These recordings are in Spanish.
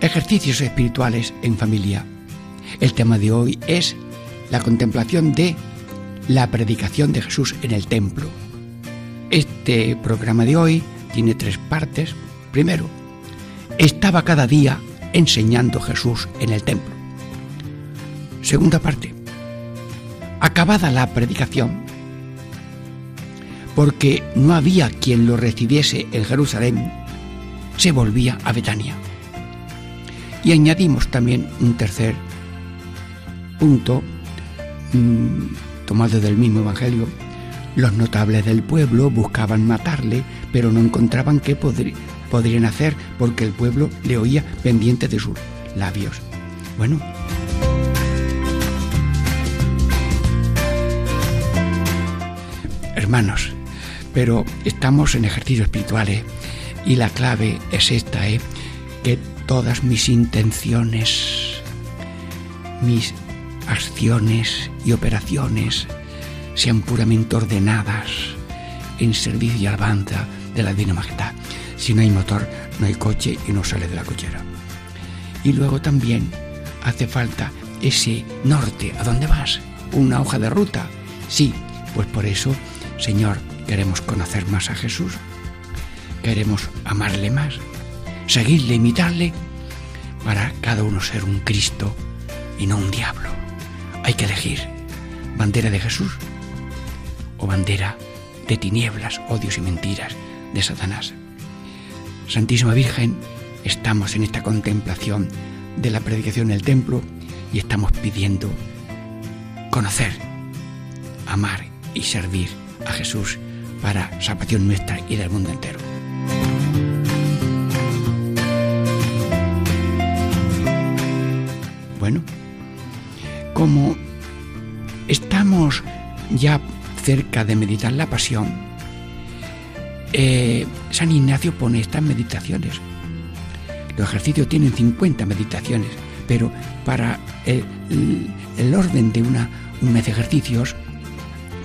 Ejercicios espirituales en familia. El tema de hoy es la contemplación de la predicación de Jesús en el templo. Este programa de hoy tiene tres partes. Primero, estaba cada día enseñando Jesús en el templo. Segunda parte, acabada la predicación, porque no había quien lo recibiese en Jerusalén, se volvía a Betania. Y añadimos también un tercer punto, mm, tomado del mismo Evangelio. Los notables del pueblo buscaban matarle, pero no encontraban qué podrían hacer porque el pueblo le oía pendiente de sus labios. Bueno, hermanos, pero estamos en ejercicios espirituales y la clave es esta, ¿eh? que todas mis intenciones, mis acciones y operaciones sean puramente ordenadas en servicio y alabanza de la Divina Majestad. Si no hay motor, no hay coche y no sale de la cochera. Y luego también hace falta ese norte. ¿A dónde vas? ¿Una hoja de ruta? Sí, pues por eso, Señor, queremos conocer más a Jesús. Queremos amarle más seguirle, imitarle, para cada uno ser un Cristo y no un diablo. Hay que elegir bandera de Jesús o bandera de tinieblas, odios y mentiras de Satanás. Santísima Virgen, estamos en esta contemplación de la predicación en el templo y estamos pidiendo conocer, amar y servir a Jesús para salvación nuestra y del mundo entero. Como estamos ya cerca de meditar la pasión, eh, San Ignacio pone estas meditaciones. Los ejercicios tienen 50 meditaciones, pero para el, orden de una, un mes de ejercicios,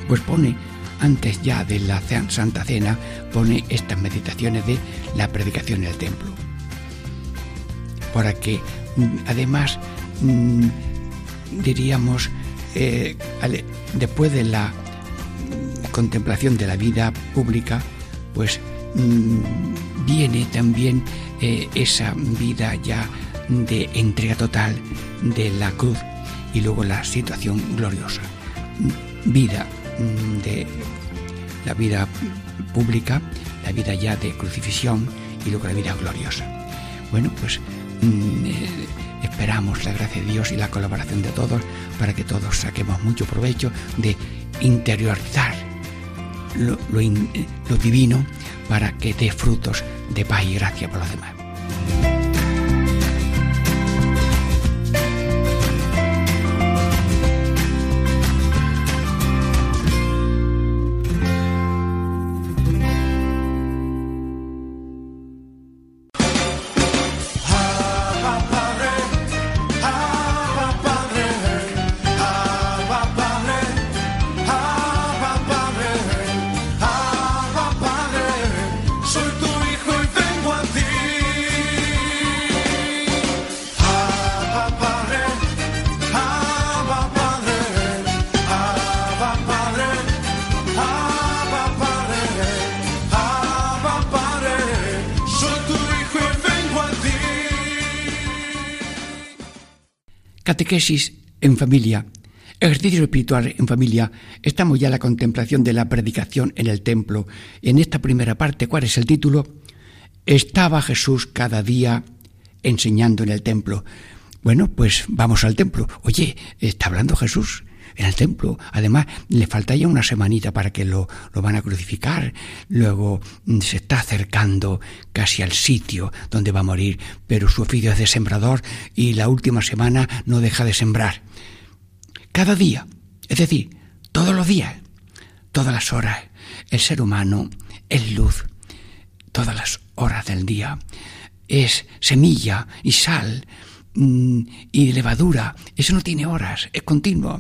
pues pone, antes ya de la Santa Cena, pone estas meditaciones de la predicación en el templo. Para que además Mm, diríamos, eh, después de la contemplación de la vida pública, pues mm, viene también eh, esa vida ya de entrega total de la cruz y luego la situación gloriosa. Vida mm, de la vida pública, la vida ya de crucifixión y luego la vida gloriosa. Bueno, pues Esperamos la gracia de Dios y la colaboración de todos para que todos saquemos mucho provecho de interiorizar lo, lo divino para que dé frutos de paz y gracia para los demás. Catequesis en familia, ejercicio espiritual en familia. Estamos ya en la contemplación de la predicación en el templo. En esta primera parte, ¿cuál es el título? Estaba Jesús cada día enseñando en el templo. Bueno, pues vamos al templo. Oye, ¿está hablando Jesús? En el templo. Además, le falta ya una semanita para que lo, lo van a crucificar. Luego mm, se está acercando casi al sitio donde va a morir, pero su oficio es de sembrador y la última semana no deja de sembrar. Cada día, es decir, todos los días, todas las horas, el ser humano es luz, todas las horas del día es semilla y sal y levadura. Eso no tiene horas, es continuo.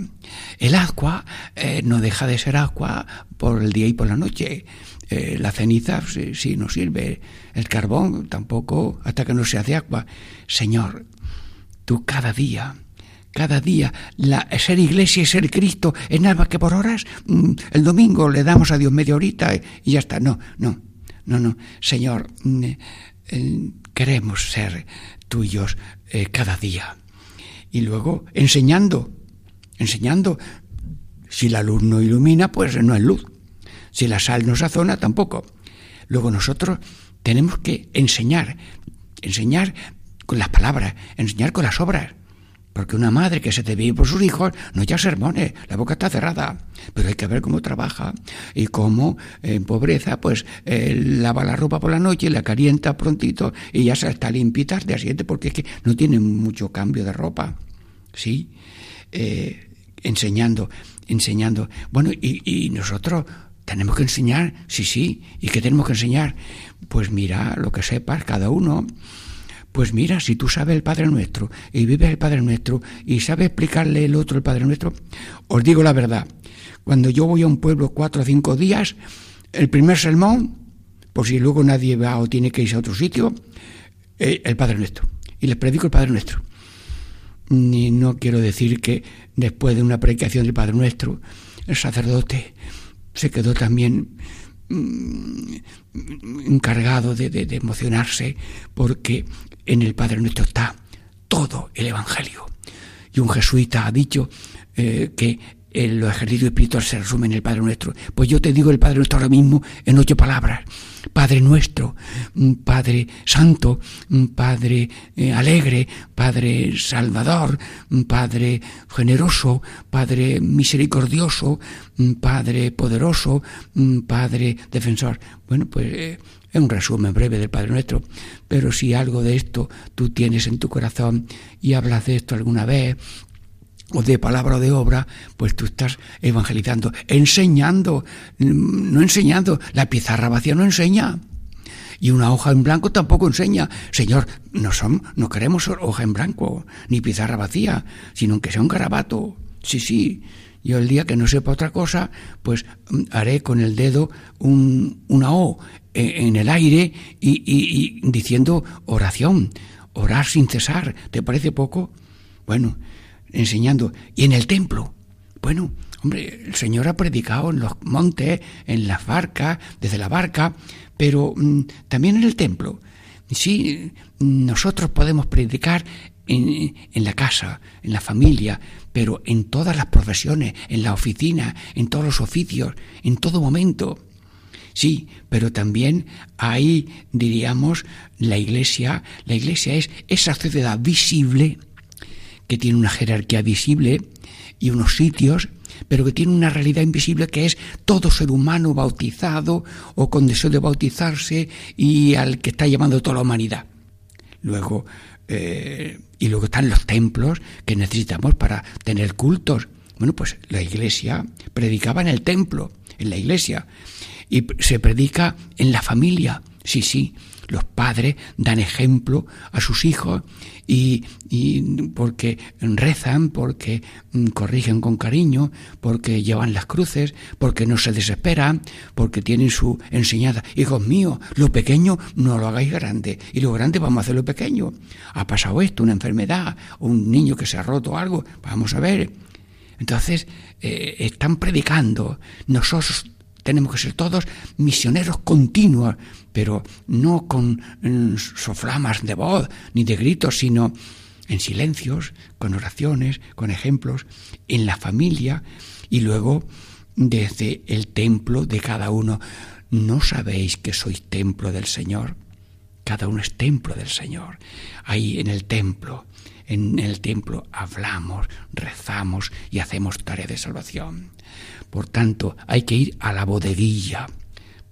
El agua eh, no deja de ser agua por el día y por la noche. Eh, la ceniza sí, no sirve. El carbón tampoco hasta que no se hace agua. Señor, tú cada día cada día la, ser iglesia y ser Cristo es nada más que por horas. Mm, el domingo le damos a Dios media horita y ya está. No, no, no, no. Señor, mm, eh, queremos ser tuyos eh, cada día. Y luego enseñando, enseñando. Si la luz no ilumina, pues no es luz. Si la sal no sazona, tampoco. Luego nosotros tenemos que enseñar, enseñar con las palabras, enseñar con las obras. Porque una madre que se te por sus hijos no ya sermones, la boca está cerrada. Pero hay que ver cómo trabaja y cómo en pobreza pues eh, lava la ropa por la noche, la calienta prontito y ya se está limpita de siguiente porque es que no tiene mucho cambio de ropa. ¿Sí? Eh, enseñando, enseñando. Bueno, y, y nosotros tenemos que enseñar, sí, sí. ¿Y qué tenemos que enseñar? Pues mira, lo que sepas cada uno. Pues mira, si tú sabes el Padre Nuestro y vives el Padre Nuestro y sabes explicarle el otro el Padre Nuestro, os digo la verdad, cuando yo voy a un pueblo cuatro o cinco días, el primer sermón, por si luego nadie va o tiene que irse a otro sitio, eh, el Padre Nuestro. Y les predico el Padre Nuestro. Y no quiero decir que después de una predicación del Padre Nuestro, el sacerdote se quedó también encargado de, de, emocionarse porque en el Padre Nuestro está todo el Evangelio. Y un jesuita ha dicho eh, que el, los ejercicios espirituales se resumen en el Padre Nuestro. Pues yo te digo el Padre Nuestro ahora mismo en ocho palabras. Padre nuestro, Padre Santo, Padre eh, alegre, Padre Salvador, Padre generoso, Padre misericordioso, Padre poderoso, Padre defensor. Bueno, pues eh, es un resumen breve del Padre Nuestro, pero si algo de esto tú tienes en tu corazón y hablas de esto alguna vez, o de palabra o de obra, pues tú estás evangelizando, enseñando, no enseñando, la pizarra vacía no enseña. Y una hoja en blanco tampoco enseña. Señor, no, son, no queremos hoja en blanco, ni pizarra vacía, sino que sea un garabato. Sí, sí, yo el día que no sepa otra cosa, pues mm, haré con el dedo un, una O en el aire y, diciendo oración, orar sin cesar. ¿Te parece poco? Bueno, enseñando. Y en el templo. Bueno, hombre, el Señor ha predicado en los montes, en las barcas, desde la barca, pero mm, también en el templo. Sí, nosotros podemos predicar en, en, la casa, en la familia, pero en todas las profesiones, en la oficina, en todos los oficios, en todo momento. Sí, pero también hay, diríamos, la iglesia. La iglesia es esa sociedad visible que tiene una jerarquía visible y unos sitios, pero que tiene una realidad invisible que es todo ser humano bautizado o con deseo de bautizarse y al que está llamando toda la humanidad. Luego, eh, y luego están los templos que necesitamos para tener cultos. Bueno, pues la iglesia predicaba en el templo, en la iglesia, y se predica en la familia. Sí, sí, los padres dan ejemplo a sus hijos y, porque rezan, porque mm, corrigen con cariño, porque llevan las cruces, porque no se desesperan, porque tienen su enseñanza. Hijos míos, lo pequeño no lo hagáis grande y lo grande vamos a hacerlo pequeño. Ha pasado esto, una enfermedad, un niño que se ha roto algo, vamos a ver. Entonces, eh, están predicando. Nosotros tenemos que ser todos misioneros continuos, pero no con mm, soflamas de voz ni de gritos, sino en silencios, con oraciones, con ejemplos, en la familia y luego desde el templo de cada uno. ¿No sabéis que sois templo del Señor? Cada uno es templo del Señor. Ahí en el templo, en el templo hablamos, rezamos y hacemos tarea de salvación. Por tanto, hay que ir a la bodeguilla.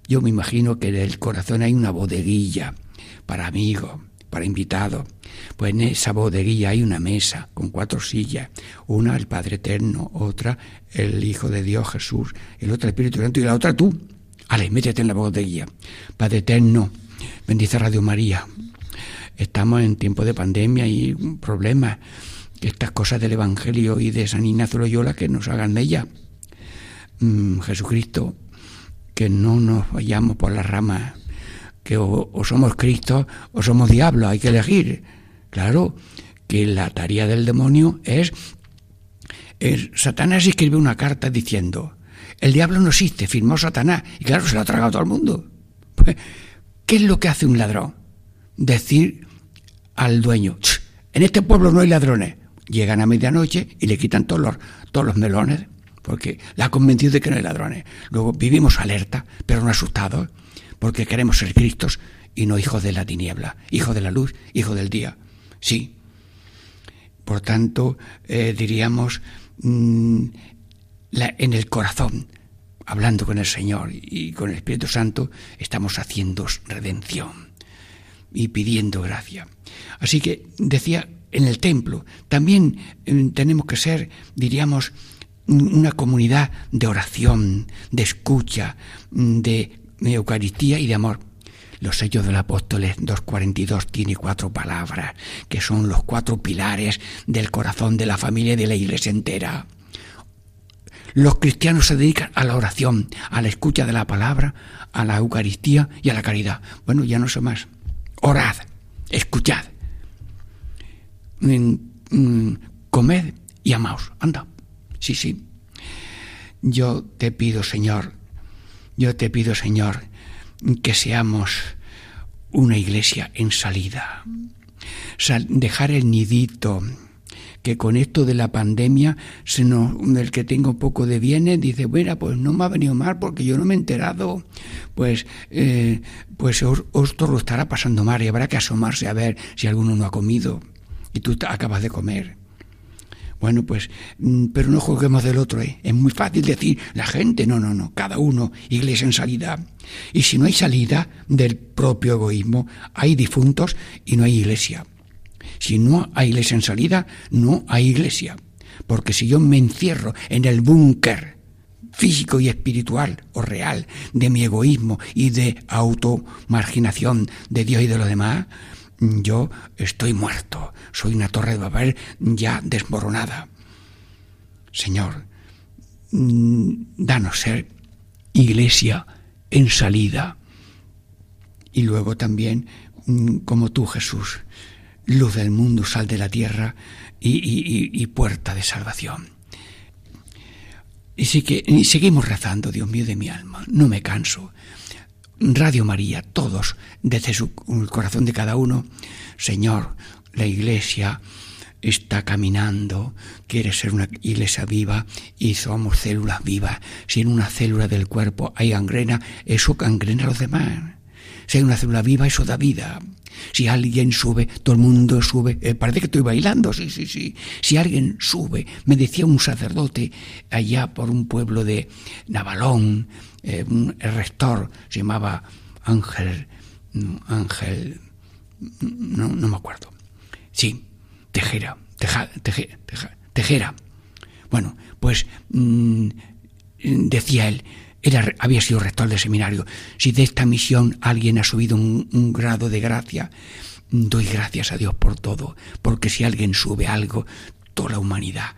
Yo me imagino que en el corazón hay una bodeguilla para amigos, para invitados. Pues en esa bodeguilla hay una mesa con cuatro sillas, una el Padre Eterno, otra el Hijo de Dios Jesús, el otro el Espíritu Santo y la otra tú. Ale, métete en la bodeguilla. Padre Eterno, bendice Radio María. Estamos en tiempo de pandemia y problemas. Estas cosas del Evangelio y de San Ignacio Loyola que nos hagan de ella. Mm, Jesucristo, que no nos vayamos por las ramas que o, somos Cristo o somos diablo, hay que elegir. Claro que la tarea del demonio es, Satanás escribe una carta diciendo, el diablo no existe, firmó Satanás, y claro, se lo ha tragado todo el mundo. Pues, ¿Qué es lo que hace un ladrón? Decir al dueño, en este pueblo no hay ladrones. Llegan a medianoche y le quitan todos los, todos los melones, porque la ha convencido de que no hay ladrones. Luego vivimos alerta, pero no asustados porque queremos ser Cristos y no hijos de la tiniebla, hijo de la luz, hijo del día. Sí. Por tanto, eh, diríamos, mm, en el corazón, hablando con el Señor y con el Espíritu Santo, estamos haciendo redención y pidiendo gracia. Así que decía, en el templo también mm, tenemos que ser, diríamos, una comunidad de oración, de escucha, mm, de Eucaristía y de amor. Los sellos del Apóstoles 2.42 tiene cuatro palabras, que son los cuatro pilares del corazón de la familia y de la iglesia entera. Los cristianos se dedican a la oración, a la escucha de la palabra, a la Eucaristía y a la caridad. Bueno, ya no sé más. Orad, escuchad, mm, mm, comed y amaos. Anda. Sí, sí. Yo te pido, Señor, yo te pido, Señor, que seamos una iglesia en salida. dejar el nidito, que con esto de la pandemia, el que tenga un poco de bienes, dice, bueno, pues no me ha venido mal porque yo no me he enterado. Pues, eh, pues esto lo estará pasando mal y habrá que asomarse a ver si alguno no ha comido y tú acabas de comer. Bueno, pues, mm, pero no juzguemos del otro, ¿eh? Es muy fácil decir, la gente, no, no, no, cada uno, iglesia en salida. Y si no hay salida del propio egoísmo, hay difuntos y no hay iglesia. Si no hay iglesia en salida, no hay iglesia. Porque si yo me encierro en el búnker físico y espiritual o real de mi egoísmo y de automarginación de Dios y de los demás, yo estoy muerto, soy una torre de Babel ya desmoronada. Señor, mm, danos ser iglesia en salida. Y luego también, mm, como tú, Jesús, luz del mundo, sal de la tierra y, puerta de salvación. Y, sí que, y seguimos rezando, Dios mío de mi alma, no me canso. Radio María, todos, desde su, el corazón de cada uno, Señor, la iglesia está caminando, quiere ser una iglesia viva y somos células vivas. Si en una célula del cuerpo hay gangrena, eso gangrena a los demás. Si hay una célula viva, eso da vida. Si alguien sube, todo el mundo sube. Eh, parece que estoy bailando, sí, sí, sí. Si alguien sube, me decía un sacerdote allá por un pueblo de Navalón, eh, el rector se llamaba Ángel, Ángel, no, me acuerdo. Sí, Tejera, teja, Tejera. Bueno, pues mm, decía él, era, había sido rector del seminario. Si de esta misión alguien ha subido un, grado de gracia, doy gracias a Dios por todo, porque si alguien sube algo, toda la humanidad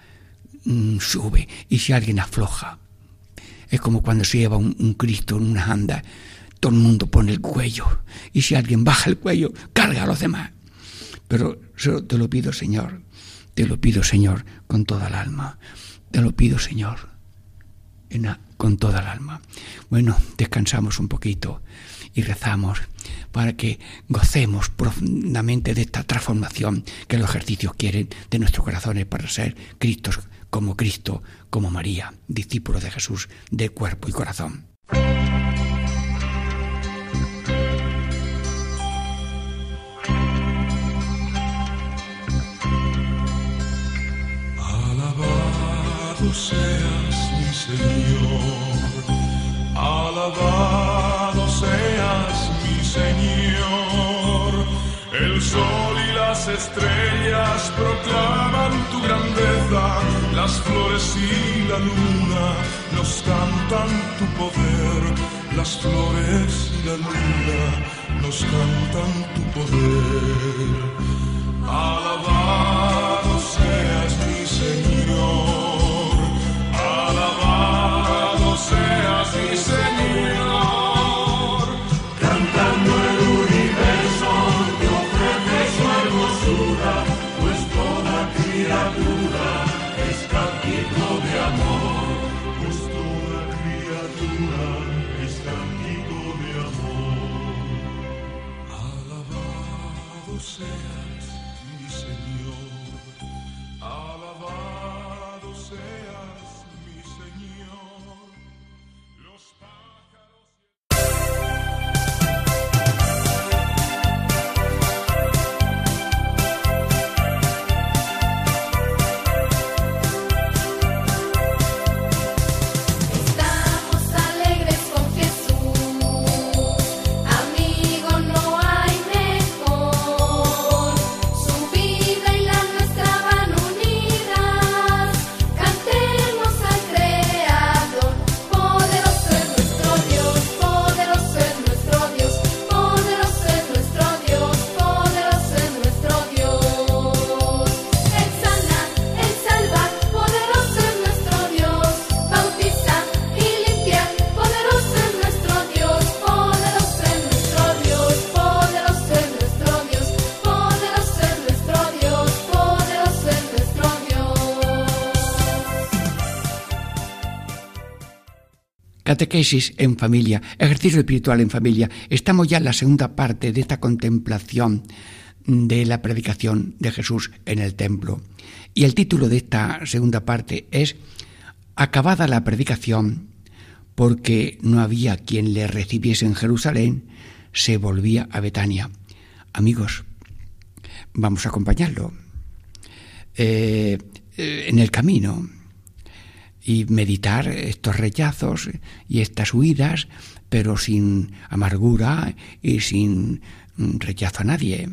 mm, sube. Y si alguien afloja, es como cuando se lleva un, Cristo en una anda, todo el mundo pone el cuello. Y si alguien baja el cuello, carga a los demás. Pero te lo pido, Señor, te lo pido, Señor, con toda el alma. Te lo pido, Señor, con toda el alma. Bueno, descansamos un poquito y rezamos para que gocemos profundamente de esta transformación que los ejercicios quieren de nuestros corazones para ser Cristos como Cristo, como María, discípulo de Jesús de cuerpo y corazón. Alabado seas mi Señor, alabado seas mi Señor, el sol y las estrellas proclaman tu gran las flores y la luna nos cantan tu poder, las flores y la luna nos cantan tu poder. Alabado alabado Catequesis en familia, ejercicio espiritual en familia. Estamos ya en la segunda parte de esta contemplación de la predicación de Jesús en el templo. Y el título de esta segunda parte es Acabada la predicación, porque no había quien le recibiese en Jerusalén, se volvía a Betania. Amigos, vamos a acompañarlo eh, eh, en el camino y meditar estos rechazos y estas huidas, pero sin amargura y sin mm, rechazo a nadie.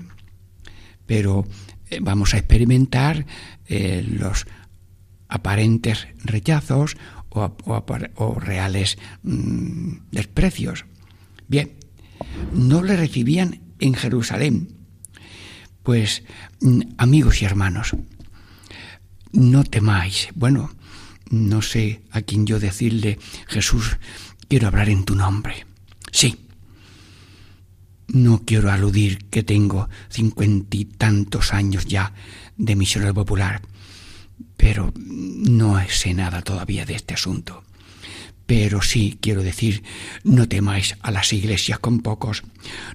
Pero eh, vamos a experimentar eh, los aparentes rechazos o, o reales mm, desprecios. Bien, no le recibían en Jerusalén. Pues, mm, amigos y hermanos, no temáis. Bueno, no sé a quién yo decirle, Jesús, quiero hablar en tu nombre. Sí. No quiero aludir que tengo cincuenta y tantos años ya de misionero popular, pero no sé nada todavía de este asunto. Pero sí quiero decir, no temáis a las iglesias con pocos,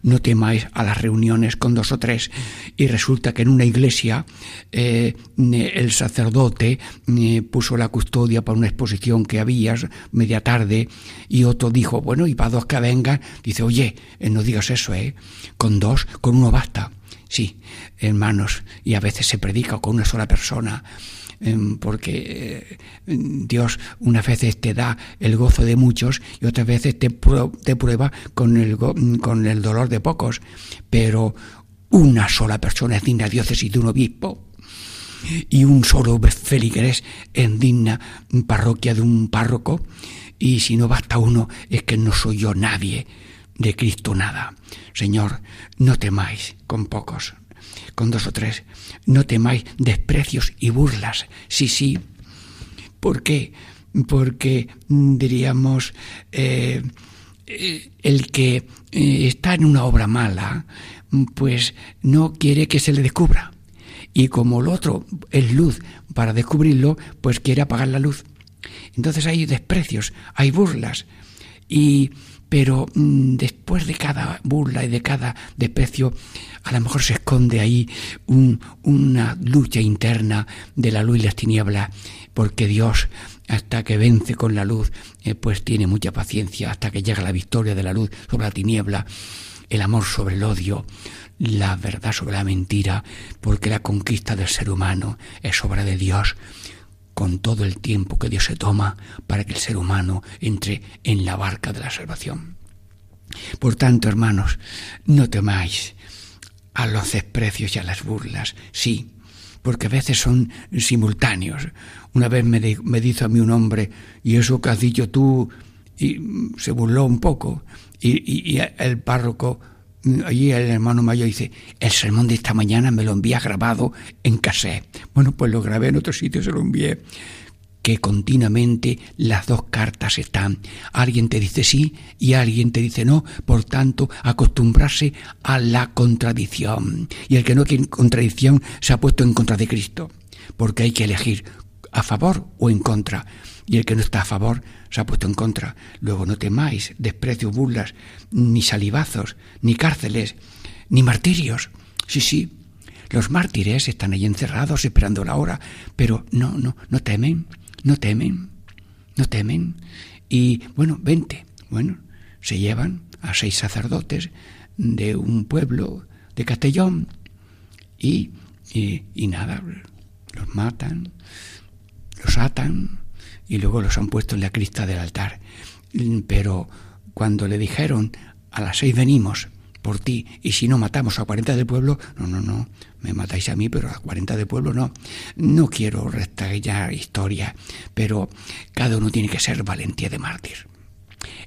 no temáis a las reuniones con dos o tres, y resulta que en una iglesia eh, el sacerdote eh, puso la custodia para una exposición que había media tarde, y otro dijo, bueno, y para dos que vengan, dice, oye, eh, no digas eso, ¿eh? Con dos, con uno basta. Sí, hermanos, y a veces se predica con una sola persona porque eh, Dios unas veces te da el gozo de muchos y otras veces te, te prueba con el, con el dolor de pocos. Pero una sola persona es digna diócesis de un obispo y un solo feligrés es digna parroquia de un párroco y si no basta uno es que no soy yo nadie de Cristo nada. Señor, no temáis con pocos, con dos o tres, no temáis desprecios y burlas. Sí, sí. ¿Por qué? Porque mm, diríamos eh, el que eh, está en una obra mala, mm, pues no quiere que se le descubra. Y como el otro es luz para descubrirlo, pues quiere apagar la luz. Entonces hay desprecios, hay burlas. Y pero mm, después de cada burla y de cada desprecio, a lo mejor se esconde ahí un- una lucha interna de la luz y las tinieblas, porque Dios, hasta que vence con la luz, eh, pues tiene mucha paciencia, hasta que llega la victoria de la luz sobre la tiniebla, el amor sobre el odio, la verdad sobre la mentira, porque la conquista del ser humano es obra de Dios con todo el tiempo que Dios se toma para que el ser humano entre en la barca de la salvación. Por tanto, hermanos, no temáis a los desprecios y a las burlas, sí, porque a veces son simultáneos. Una vez me, me dijo a mí un hombre, y eso que has dicho tú, y se burló un poco, y el párroco allí el hermano mayor dice, el sermón de esta mañana me lo envía grabado en cassette. Bueno, pues lo grabé en otro sitio, se lo envié que continuamente las dos cartas están. Alguien te dice sí y alguien te dice no, por tanto, acostumbrarse a la contradicción. Y el que no quiere contradicción se ha puesto en contra de Cristo, porque hay que elegir a favor o en contra. Y el que no está a favor se ha puesto en contra. Luego no temáis desprecios, burlas, ni salivazos, ni cárceles, ni martirios. Sí, sí, los mártires están ahí encerrados esperando la hora, pero no, no, no temen, no temen, no temen. Y bueno, vente. Bueno, se llevan a seis sacerdotes de un pueblo de Castellón y, y, y nada, los matan, los atan, y luego los han puesto en la crista del altar. Pero cuando le dijeron, a las seis venimos por ti, y si no matamos a cuarenta del pueblo, no, no, no, me matáis a mí, pero a cuarenta del pueblo no. No quiero restallar historia, pero cada uno tiene que ser valentía de mártir.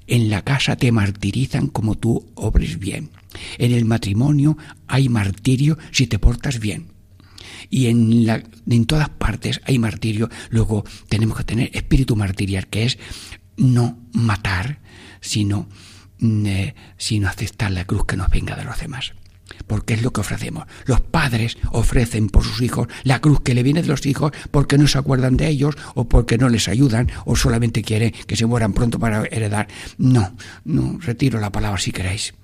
En la casa te martirizan como tú obres bien. En el matrimonio hay martirio si te portas bien y en, la, en todas partes hay martirio. Luego tenemos que tener espíritu martirial, que es no matar, sino, mm, eh, sino aceptar la cruz que nos venga de los demás. Porque es lo que ofrecemos. Los padres ofrecen por sus hijos la cruz que le viene de los hijos porque no se acuerdan de ellos o porque no les ayudan o solamente quieren que se mueran pronto para heredar. No, no, retiro la palabra si queréis.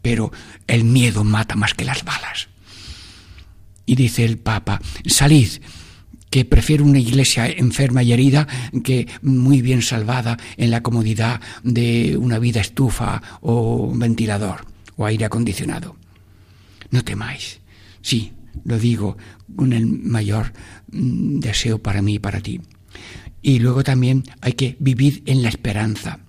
Pero el miedo mata más que las balas. Y dice el Papa, salid, que prefiero una iglesia enferma y herida que muy bien salvada en la comodidad de una vida estufa o ventilador o aire acondicionado. No temáis. Sí, lo digo con el mayor mm, deseo para mí y para ti. Y luego también hay que vivir en la esperanza.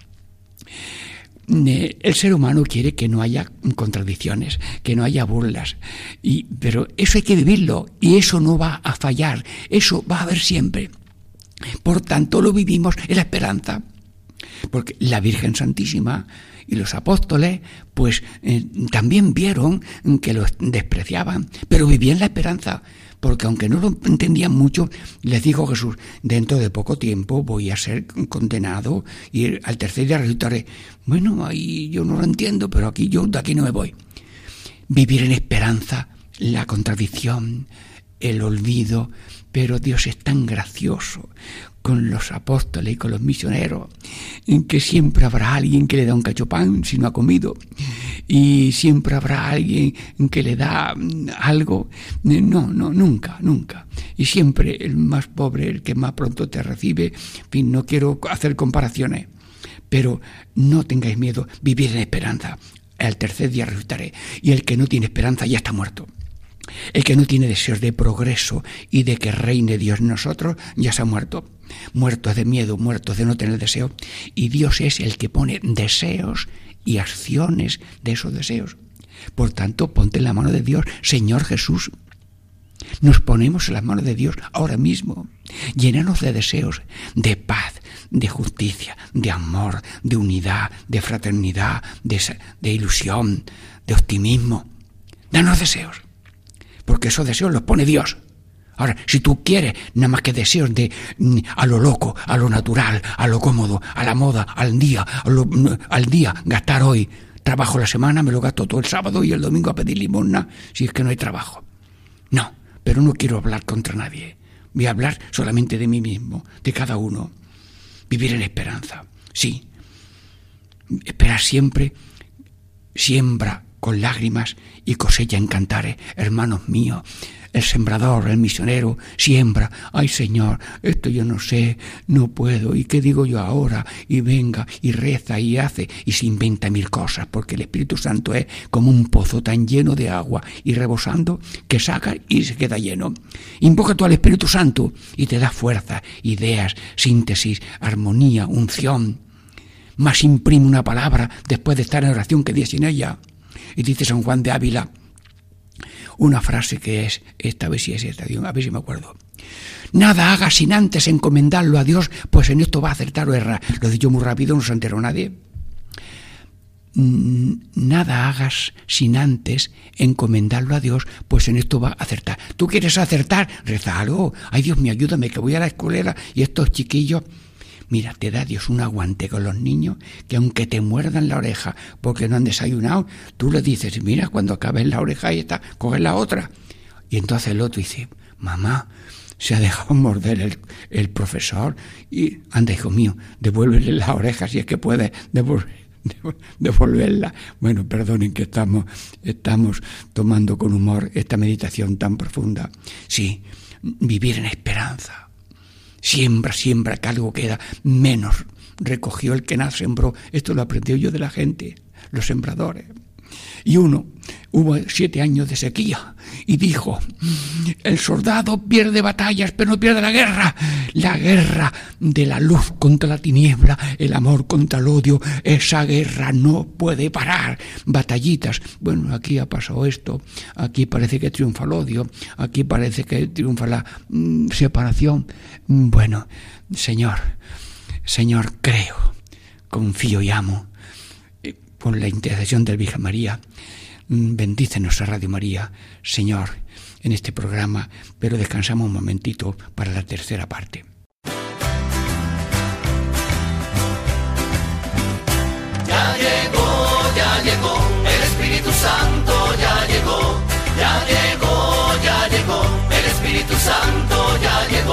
El ser humano quiere que no haya contradicciones, que no haya burlas, y, pero eso hay que vivirlo y eso no va a fallar, eso va a haber siempre. Por tanto, lo vivimos en la esperanza, porque la Virgen Santísima y los apóstoles, pues eh, también vieron que los despreciaban, pero vivían la esperanza porque aunque no lo entendían mucho, les dijo Jesús, dentro de poco tiempo voy a ser condenado y al tercer día resultaré, bueno, ahí yo no lo entiendo, pero aquí yo de aquí no me voy. Vivir en esperanza, la contradicción, el olvido, pero Dios es tan gracioso con los apóstoles y con los misioneros, en que siempre habrá alguien que le da un cachopán si no ha comido, y siempre habrá alguien que le da algo. No, no, nunca, nunca. Y siempre el más pobre, el que más pronto te recibe, fin, no quiero hacer comparaciones, pero no tengáis miedo, vivir en esperanza. Al tercer día resucitaré, y el que no tiene esperanza ya está muerto. El que no tiene deseos de progreso y de que reine Dios en nosotros, ya se ha muerto. Muerto de miedo, muerto de no tener deseo. Y Dios es el que pone deseos y acciones de esos deseos. Por tanto, ponte en la mano de Dios, Señor Jesús. Nos ponemos en la mano de Dios ahora mismo. Llenanos de deseos, de paz, de justicia, de amor, de unidad, de fraternidad, de, de ilusión, de optimismo. Danos deseos porque esos deseos los pone Dios. Ahora, si tú quieres nada más que deseos de mm, a lo loco, a lo natural, a lo cómodo, a la moda, al día, mm, al día, gastar hoy, trabajo la semana, me lo gasto todo el sábado y el domingo a pedir limosna si es que no hay trabajo. No, pero no quiero hablar contra nadie. Voy a hablar solamente de mí mismo, de cada uno. Vivir en esperanza. Sí. Esperar siempre siembra con lágrimas y cosecha en cantares. Hermanos míos, el sembrador, el misionero, siembra. Ay Señor, esto yo no sé, no puedo. ¿Y qué digo yo ahora? Y venga, y reza, y hace, y se inventa mil cosas, porque el Espíritu Santo es como un pozo tan lleno de agua y rebosando que saca y se queda lleno. Invoca tú al Espíritu Santo y te da fuerza, ideas, síntesis, armonía, unción. Más imprime una palabra después de estar en oración que día sin ella. Y dice San Juan de Ávila, una frase que es, esta vez si es esta, a ver si me acuerdo. Nada haga sin antes encomendarlo a Dios, pues en esto va a acertar o errar. Lo he dicho muy rápido, no se enteró nadie. Mm, nada hagas sin antes encomendarlo a Dios, pues en esto va a acertar. ¿Tú quieres acertar? Rezalo. Ay Dios mío, ayúdame, que voy a la escuela y estos chiquillos Mira, te da Dios un aguante con los niños que aunque te muerdan la oreja porque no han desayunado, tú le dices, mira, cuando acabes la oreja y está, coges la otra. Y entonces el otro dice, mamá, se ha dejado morder el, profesor y, anda, hijo mío, devuélvele la oreja si es que puedes devolverla. Bueno, perdonen que estamos, estamos tomando con humor esta meditación tan profunda. Sí, vivir en esperanza Siembra, siembra, que algo queda. Menos recogió el que nada sembró. Esto lo aprendió yo de la gente, los sembradores. Y uno, hubo siete años de sequía y dijo, el soldado pierde batallas, pero no pierde la guerra. La guerra de la luz contra la tiniebla, el amor contra el odio, esa guerra no puede parar. Batallitas. Bueno, aquí ha pasado esto, aquí parece que triunfa el odio, aquí parece que triunfa la mm, separación. Bueno, Señor, Señor, creo, confío y amo por la intercesión del Virgen María, mm, bendícenos a Radio María, Señor, en este programa, pero descansamos un momentito para la tercera parte. Ya llegó, ya llegó, el Espíritu Santo ya llegó, ya llegó, ya llegó, el Espíritu Santo ya llegó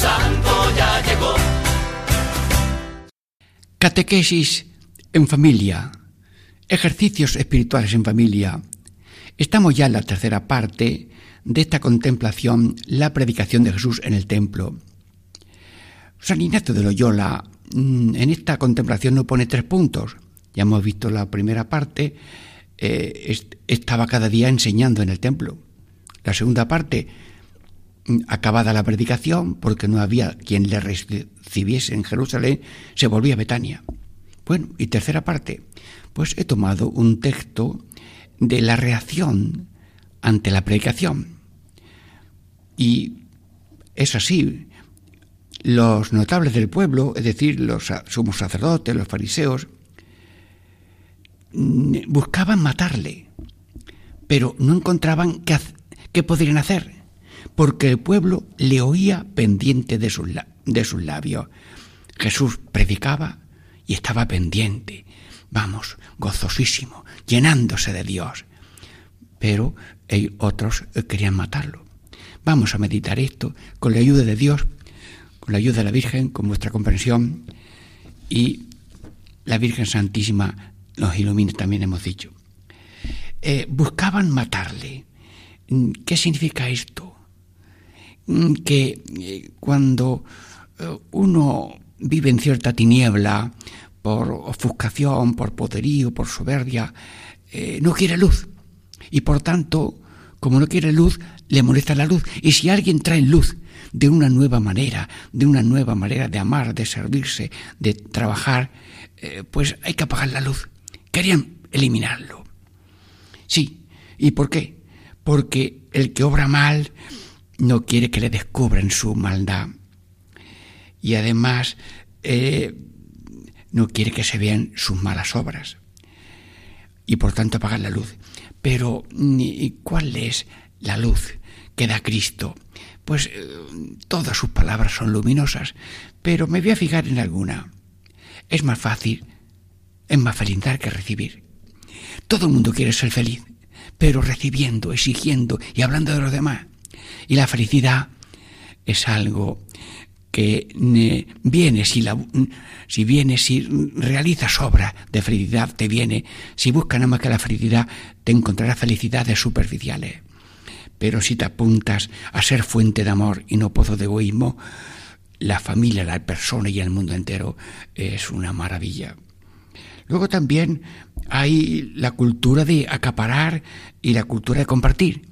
Santo ya llegó. Catequesis en familia, ejercicios espirituales en familia. Estamos ya en la tercera parte de esta contemplación, la predicación de Jesús en el templo. San Ignacio de Loyola mm, en esta contemplación nos pone tres puntos. Ya hemos visto la primera parte, eh, est- estaba cada día enseñando en el templo. La segunda parte, acabada la predicación, porque no había quien le recibiese en Jerusalén, se volvía a Betania. Bueno, y tercera parte, pues he tomado un texto de la reacción ante la predicación. Y es así, los notables del pueblo, es decir, los sumos sacerdotes, los fariseos, buscaban matarle, pero no encontraban qué, qué podrían hacer, porque el pueblo le oía pendiente de sus, de sus labios. Jesús predicaba y estaba pendiente, vamos, gozosísimo, llenándose de Dios. Pero hay otros eh, querían matarlo. Vamos a meditar esto con la ayuda de Dios, con la ayuda de la Virgen, con vuestra comprensión y la Virgen Santísima nos ilumine también hemos dicho. Eh, buscaban matarle. Mm, ¿Qué significa esto? Mm, Que eh, cuando eh, uno vive en cierta tiniebla, por ofuscación, por poderío, por soberbia, eh, no quiere luz. Y por tanto, Como no quiere luz, le molesta la luz. Y si alguien trae luz de una nueva manera, de una nueva manera de amar, de servirse, de trabajar, pues hay que apagar la luz. Querían eliminarlo. Sí. ¿Y por qué? Porque el que obra mal no quiere que le descubran su maldad. Y además eh, no quiere que se vean sus malas obras. Y por tanto apagar la luz. Pero ¿cuál es la luz que da Cristo? Pues eh, todas sus palabras son luminosas, pero me voy a fijar en alguna. Es más fácil, es más feliz dar que recibir. Todo el mundo quiere ser feliz, pero recibiendo, exigiendo y hablando de los demás. Y la felicidad es algo que viene si, la, si viene, si realizas obra de felicidad, te viene. Si buscas nada más que la felicidad, te encontrarás felicidades superficiales. Pero si te apuntas a ser fuente de amor y no pozo de egoísmo, la familia, la persona y el mundo entero es una maravilla. Luego también hay la cultura de acaparar y la cultura de compartir.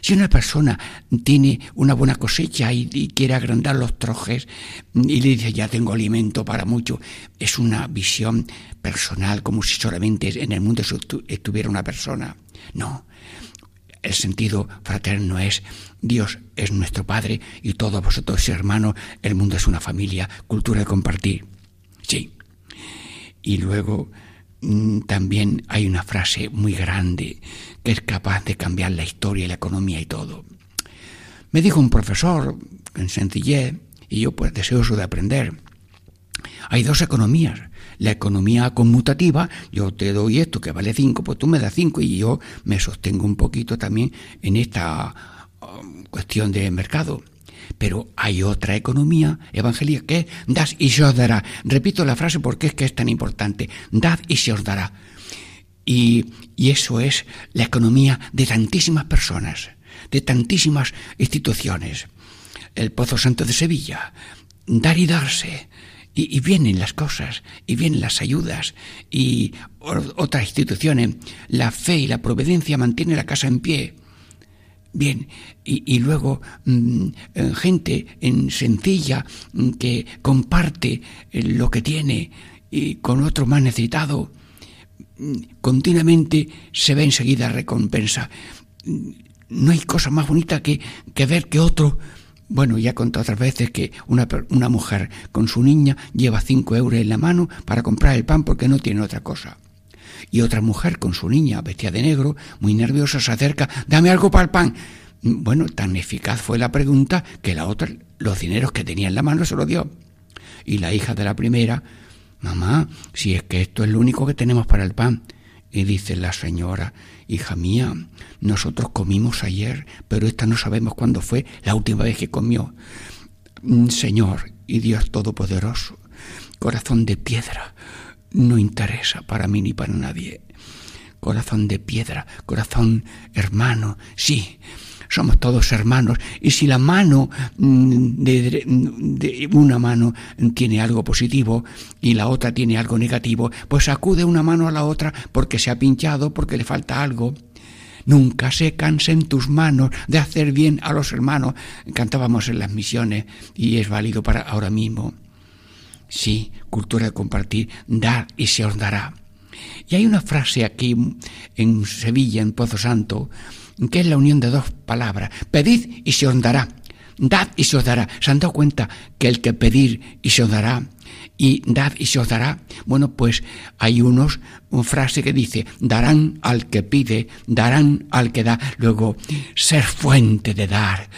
Si una persona tiene una buena cosecha y, quiere agrandar los trojes y le dice ya tengo alimento para mucho, es una visión personal como si solamente en el mundo estuviera una persona. No, el sentido fraterno es Dios es nuestro Padre y todos vosotros hermanos, el mundo es una familia, cultura de compartir. Sí. Y luego Mm, también hay una frase muy grande que es capaz de cambiar la historia y la economía y todo. Me dijo un profesor en sencillez, y yo pues deseoso de aprender, hay dos economías. La economía conmutativa, yo te doy esto que vale 5, pues tú me das 5 y yo me sostengo un poquito también en esta um, cuestión de mercado. Pero hay otra economía evangélica que es das y se os dará. Repito la frase porque es que es tan importante. Dad y se os dará. Y, y eso es la economía de tantísimas personas, de tantísimas instituciones. El Pozo Santo de Sevilla, dar y darse. Y, y, vienen las cosas, y vienen las ayudas, y otras instituciones. La fe y la providencia mantienen la casa en pie. Bien, y, luego mm, eh, gente en sencilla mm, que comparte eh, lo que tiene y con otro más necesitado, mm, continuamente se ve enseguida recompensa. No hay cosa más bonita que, que ver que otro bueno, ya conté otras veces que una, una, mujer con su niña lleva cinco euros en la mano para comprar el pan porque no tiene otra cosa y otra mujer con su niña vestida de negro, muy nerviosa, se acerca, dame algo para el pan. Bueno, tan eficaz fue la pregunta que la otra, los dineros que tenía en la mano, se los dio. Y la hija de la primera, mamá, si es que esto es lo único que tenemos para el pan. Y dice la señora, hija mía, nosotros comimos ayer, pero esta no sabemos cuándo fue la última vez que comió. Mm, Señor y Dios Todopoderoso, corazón de piedra, no interesa para mí ni para nadie. Corazón de piedra, corazón hermano, sí, somos todos hermanos. Y si la mano mm, de, una mano tiene algo positivo y la otra tiene algo negativo, pues acude una mano a la otra porque se ha pinchado, porque le falta algo. Nunca se cansen tus manos de hacer bien a los hermanos. Cantábamos en las misiones y es válido para ahora mismo. Sí, cultura de compartir, dar y se os dará. Y hay una frase aquí en Sevilla, en Pozo Santo, que es la unión de dos palabras. Pedid y se os dará. Dad y se os dará. ¿Se han dado cuenta que el que pedir y se os dará y dad y se os dará? Bueno, pues hay unos, una frase que dice, darán al que pide, darán al que da. Luego, ser fuente de dar.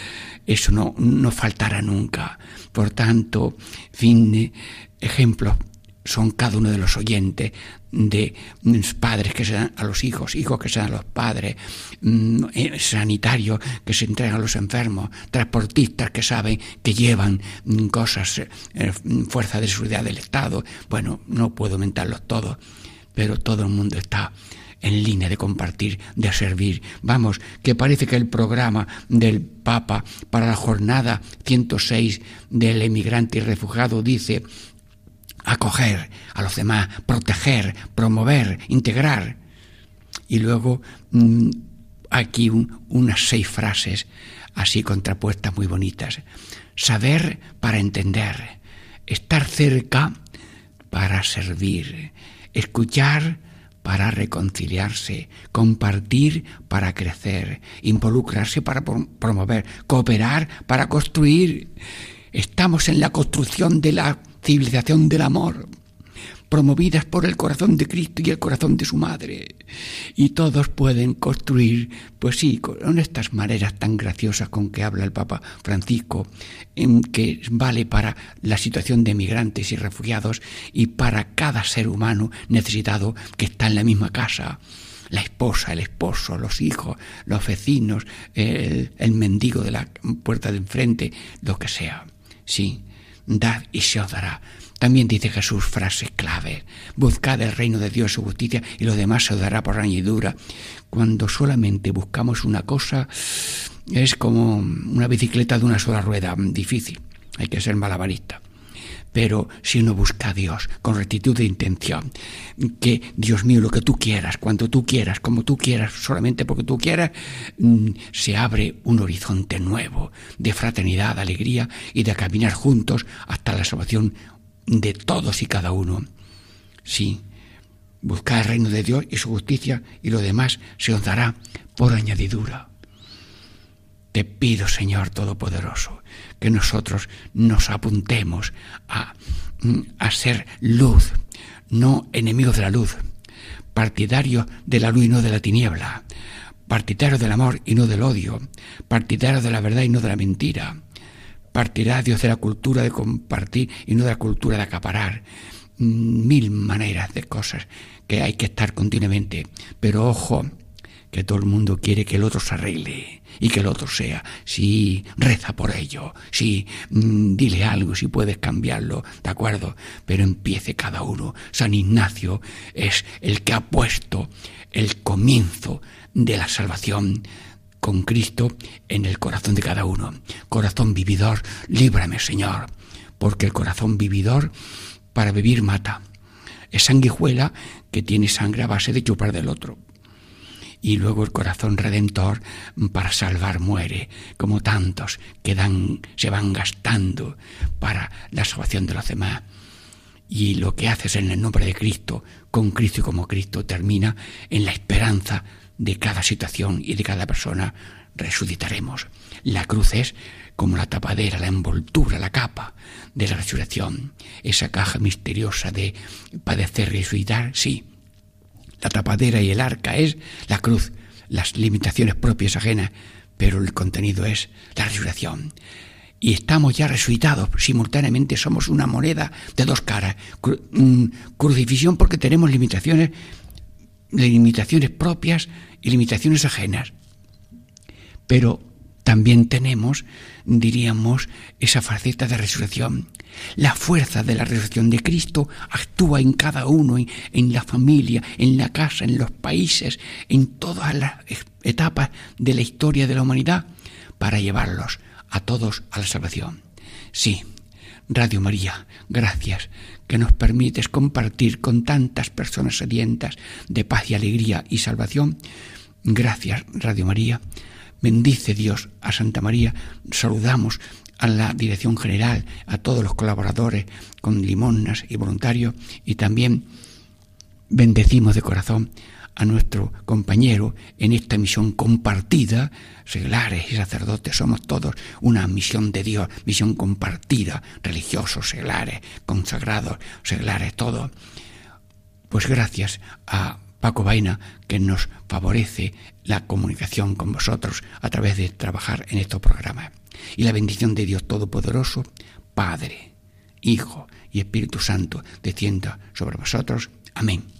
Eso no, no faltará nunca. Por tanto, fin de ejemplos son cada uno de los oyentes de padres que se dan a los hijos, hijos que se dan a los padres, mm, eh, sanitarios que se entregan a los enfermos, transportistas que saben que llevan mm, cosas, eh, fuerza de seguridad del Estado. Bueno, no puedo mentarlos todos, pero todo el mundo está en línea de compartir, de servir. Vamos, que parece que el programa del Papa para la jornada 106 del emigrante y refugiado dice acoger a los demás, proteger, promover, integrar. Y luego mm, aquí un- unas seis frases así contrapuestas muy bonitas. Saber para entender, estar cerca para servir, escuchar para reconciliarse, compartir para crecer, involucrarse para prom- promover, cooperar para construir. Estamos en la construcción de la civilización del amor, promovidas por el corazón de Cristo y el corazón de su madre. Y todos pueden construir, pues sí, con estas maneras tan graciosas con que habla el Papa Francisco, en que vale para la situación de migrantes y refugiados y para cada ser humano necesitado que está en la misma casa. La esposa, el esposo, los hijos, los vecinos, el, el mendigo de la puerta de enfrente, lo que sea. Sí, dad y se os dará. También dice Jesús frases clave. Buscad el reino de Dios, su justicia, y lo demás se os dará por añadidura. Cuando solamente buscamos una cosa, es como una bicicleta de una sola rueda, difícil. Hay que ser malabarista. Pero si uno busca a Dios con rectitud de intención, que Dios mío, lo que tú quieras, cuando tú quieras, como tú quieras, solamente porque tú quieras, mm, se abre un horizonte nuevo de fraternidad, de alegría y de caminar juntos hasta la salvación de todos y cada uno. Sí, buscad el reino de Dios y su justicia y lo demás se os dará por añadidura. Te pido, Señor Todopoderoso, que nosotros nos apuntemos a, a ser luz, no enemigos de la luz, partidarios de la luz y no de la tiniebla, partidarios del amor y no del odio, partidarios de la verdad y no de la mentira, partidarios de la cultura de compartir y no de la cultura de acaparar. Mil maneras de cosas que hay que estar continuamente. Pero ojo, que todo el mundo quiere que el otro se arregle y que el otro sea. Sí, reza por ello. Sí, mm, dile algo si puedes cambiarlo, ¿de acuerdo? Pero empiece cada uno. San Ignacio es el que ha puesto el comienzo de la salvación con Cristo en el corazón de cada uno. Corazón vividor, líbrame, Señor, porque el corazón vividor para vivir mata. Es sanguijuela que tiene sangre a base de chupar del otro. Y luego el corazón redentor para salvar muere, como tantos que dan, se van gastando para la salvación de los demás. Y lo que haces en el nombre de Cristo, con Cristo y como Cristo, termina en la esperanza de cada situación y de cada persona resucitaremos. La cruz es como la tapadera, la envoltura, la capa de la resurrección, esa caja misteriosa de padecer resucitar, sí. La tapadera y el arca es la cruz, las limitaciones propias ajenas, pero el contenido es la resurrección. Y estamos ya resucitados, simultáneamente somos una moneda de dos caras. Cru mm, crucifixión porque tenemos limitaciones, limitaciones propias y limitaciones ajenas. Pero también tenemos, diríamos, esa faceta de resurrección. La fuerza de la resurrección de Cristo actúa en cada uno, en, en, la familia, en la casa, en los países, en todas las etapas de la historia de la humanidad, para llevarlos a todos a la salvación. Sí, Radio María, gracias que nos permites compartir con tantas personas sedientas de paz y alegría y salvación. Gracias, Radio María. Bendice Dios a Santa María. Saludamos a la Dirección General, a todos los colaboradores con limonas y voluntarios y también bendecimos de corazón a nuestro compañero en esta misión compartida, seglares y sacerdotes, somos todos una misión de Dios, misión compartida, religiosos, seglares, consagrados, seglares, todo. Pues gracias a Paco Vaina que nos favorece la comunicación con vosotros a través de trabajar en estos programas. Y la bendición de Dios Todopoderoso, Padre, Hijo y Espíritu Santo, descienda sobre vosotros. Amén.